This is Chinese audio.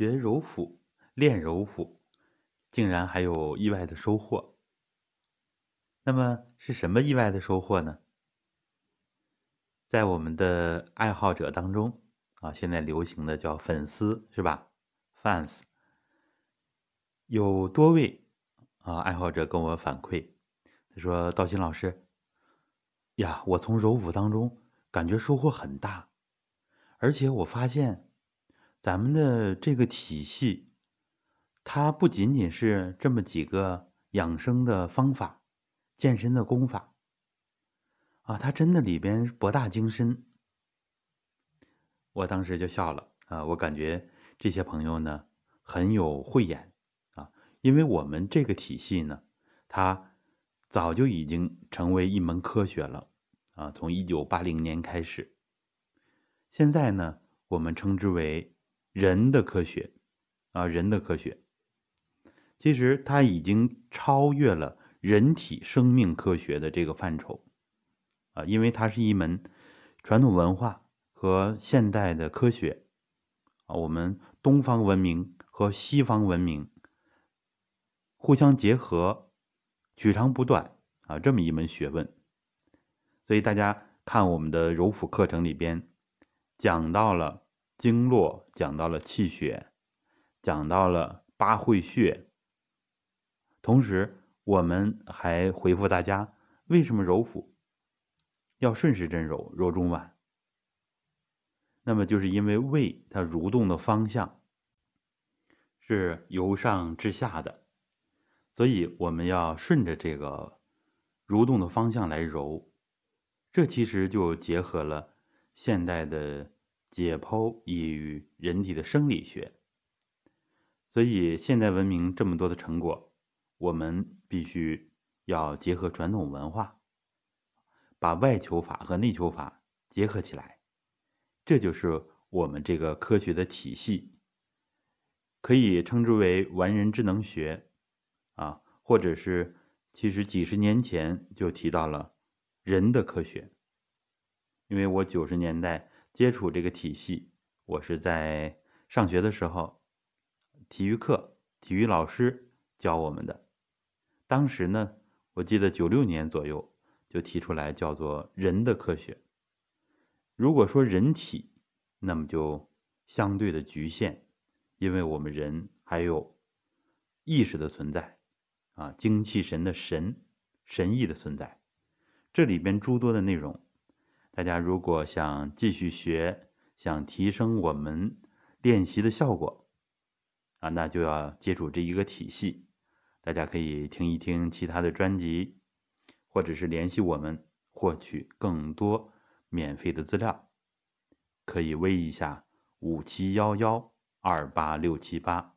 学柔腹、练柔腹，竟然还有意外的收获。那么是什么意外的收获呢？在我们的爱好者当中啊，现在流行的叫粉丝是吧？fans 有多位啊爱好者跟我反馈，他说：“道新老师呀，我从柔腹当中感觉收获很大，而且我发现咱们的这个体系，它不仅仅是这么几个养生的方法。”健身的功法啊，它真的里边博大精深。我当时就笑了啊，我感觉这些朋友呢很有慧眼啊，因为我们这个体系呢，它早就已经成为一门科学了啊，从一九八零年开始，现在呢，我们称之为人的科学啊，人的科学，其实它已经超越了。人体生命科学的这个范畴，啊，因为它是一门传统文化和现代的科学，啊，我们东方文明和西方文明互相结合，取长补短啊，这么一门学问。所以大家看我们的柔腹课程里边，讲到了经络，讲到了气血，讲到了八会穴，同时。我们还回复大家，为什么揉腹要顺时针揉，揉中脘？那么就是因为胃它蠕动的方向是由上至下的，所以我们要顺着这个蠕动的方向来揉。这其实就结合了现代的解剖与人体的生理学，所以现代文明这么多的成果。我们必须要结合传统文化，把外求法和内求法结合起来，这就是我们这个科学的体系，可以称之为完人智能学，啊，或者是其实几十年前就提到了人的科学，因为我九十年代接触这个体系，我是在上学的时候，体育课体育老师教我们的。当时呢，我记得九六年左右就提出来叫做人的科学。如果说人体，那么就相对的局限，因为我们人还有意识的存在，啊，精气神的神，神意的存在。这里边诸多的内容，大家如果想继续学，想提升我们练习的效果，啊，那就要接触这一个体系。大家可以听一听其他的专辑，或者是联系我们获取更多免费的资料，可以微一下五七幺幺二八六七八。